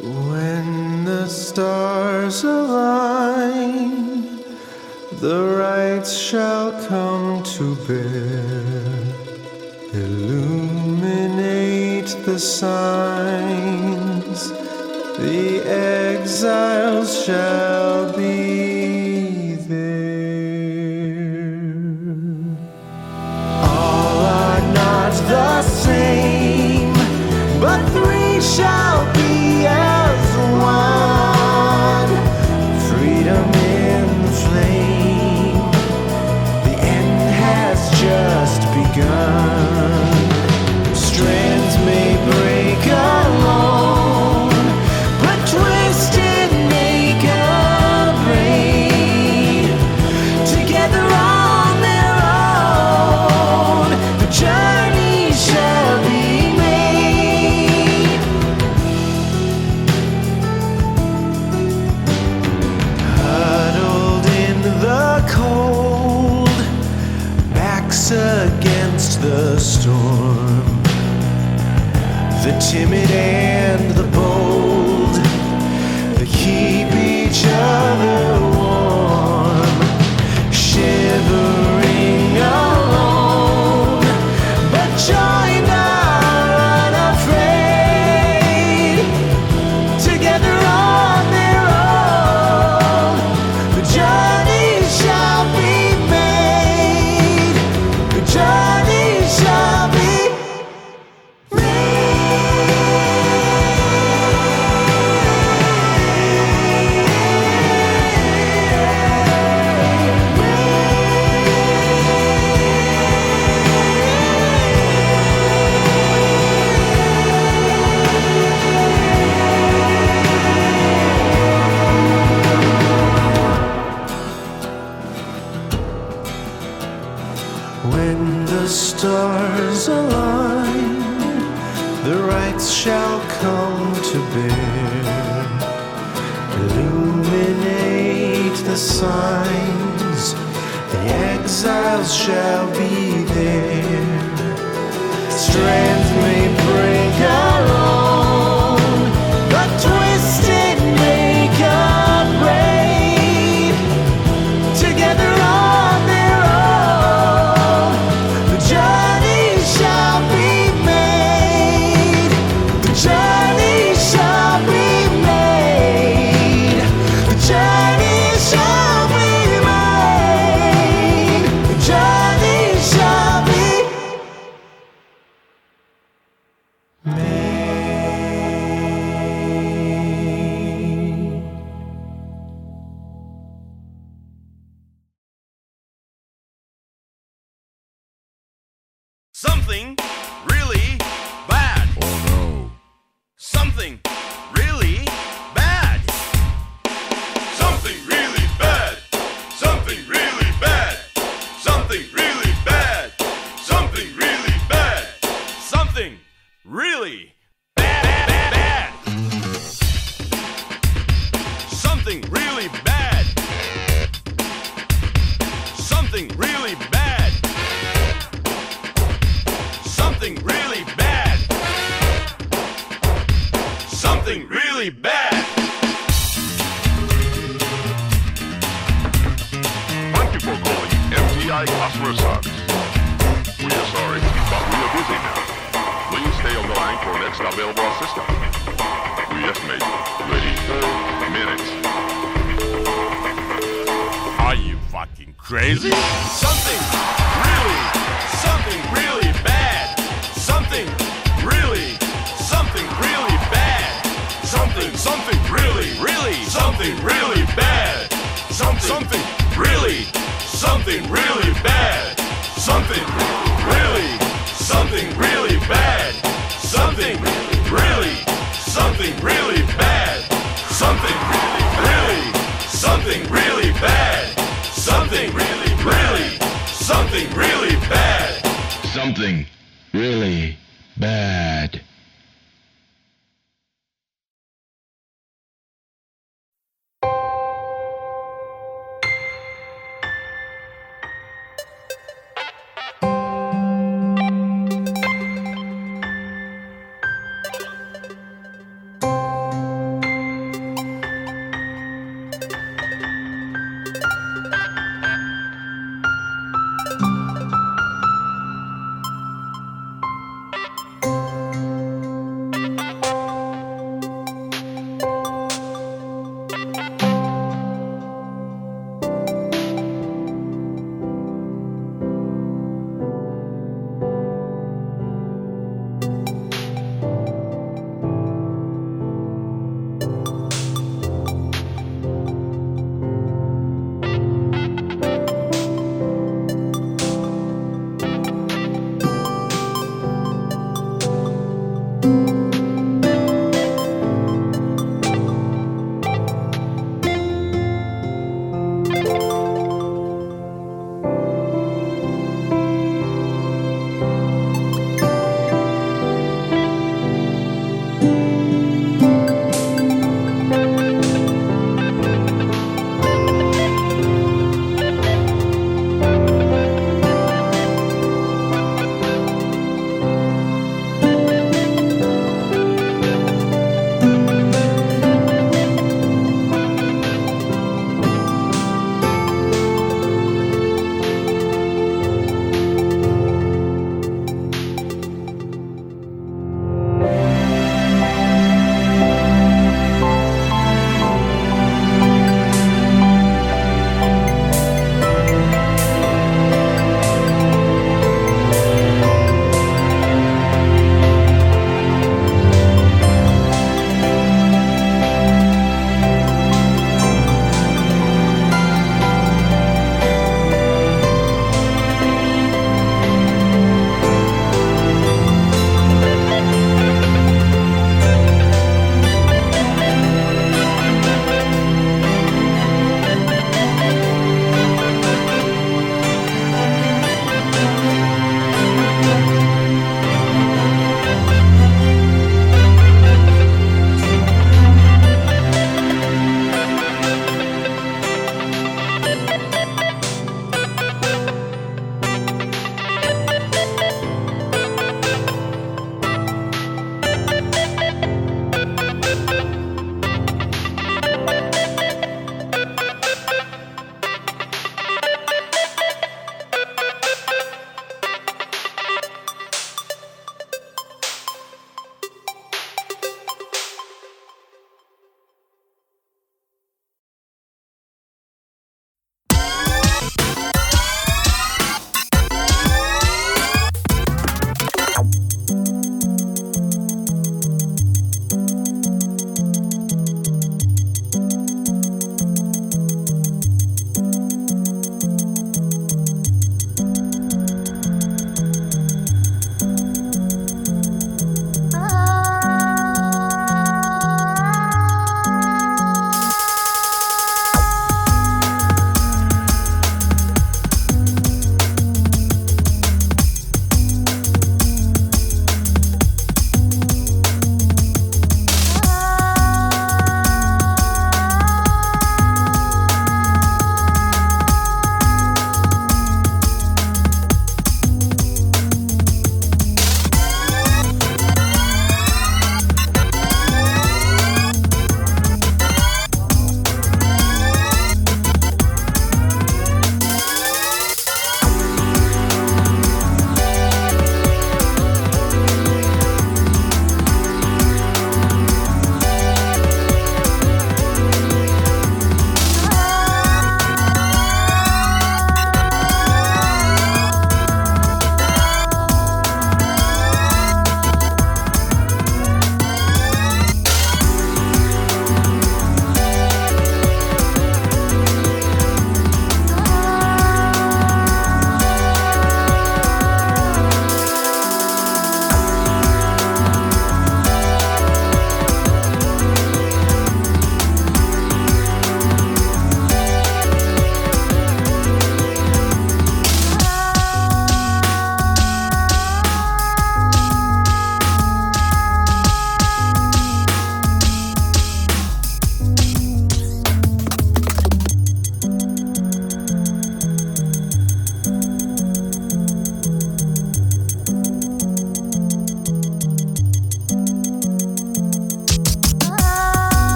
When the stars align, the rights shall come to bear. Illuminate the signs, the exiles shall be. something really bad. Something really, something really bad. Something really, really, something really bad. Something really, really, something really bad. Something really bad.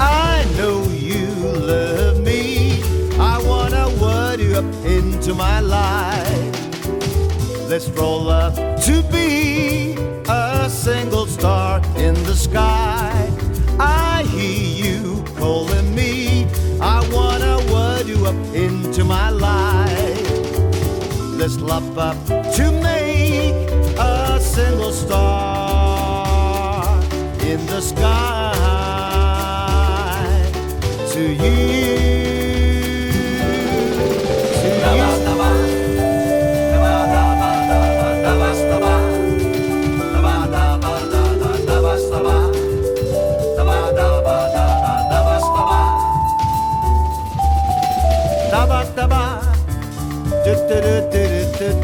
I know you love me. I wanna word you up into my life. Let's roll up to be a single star in the sky. I hear you calling me. I wanna word you up into my life. Up to make a single star in the sky to you.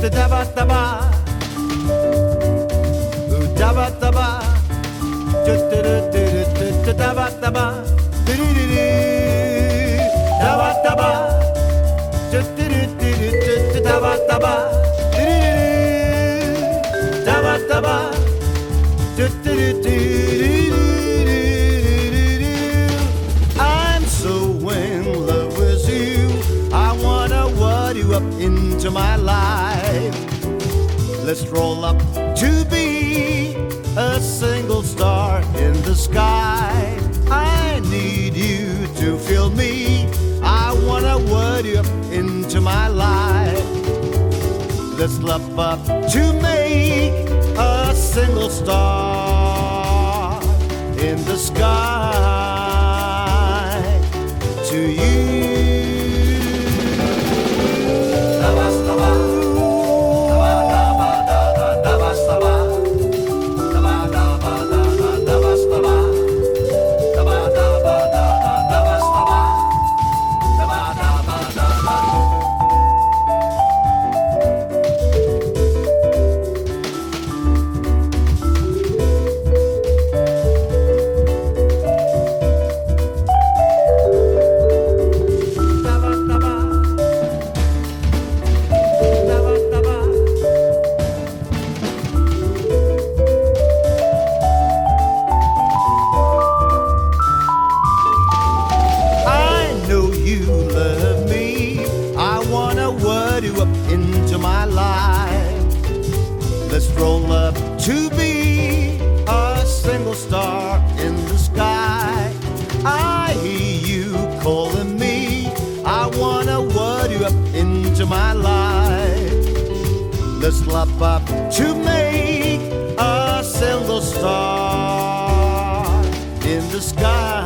Do do daba daba, Ooh, daba daba, do do do do do do daba daba, do do do do, daba daba, do you up into my life. Let's roll up to be a single star in the sky. I need you to feel me. I wanna word you up into my life. Let's love up to make a single star in the sky to you. You up into my life. Let's up to make a single star in the sky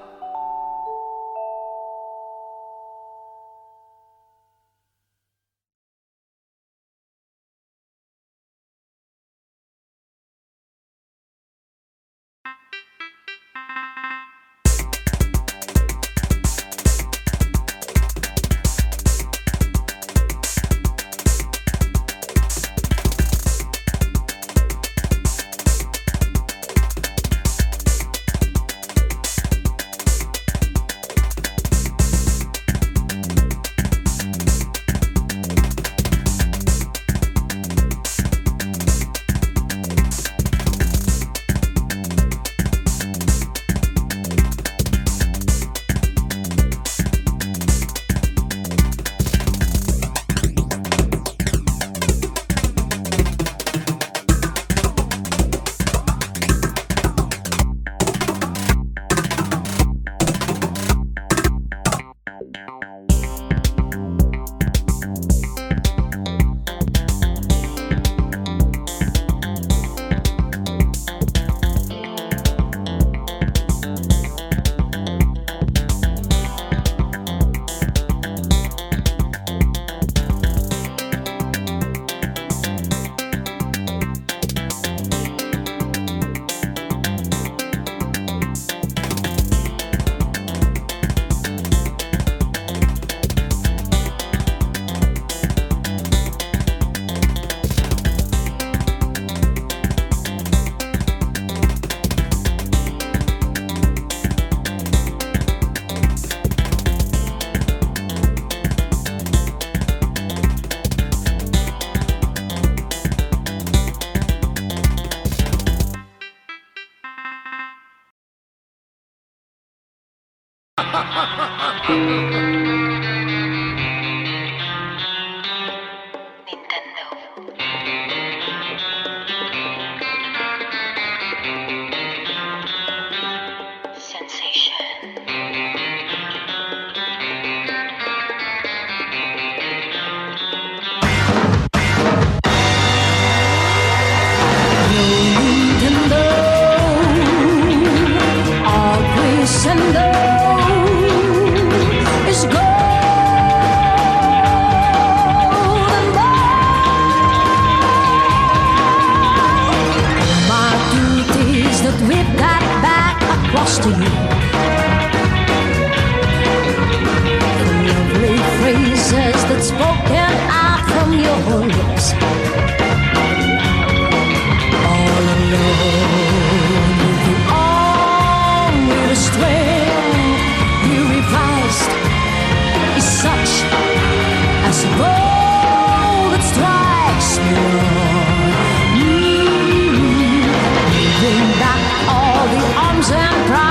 Spoken out from your lips. All alone, with you on with a strength you revised is such as a blow that strikes me. Mm -hmm. Bring back all the arms and pride.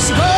Just.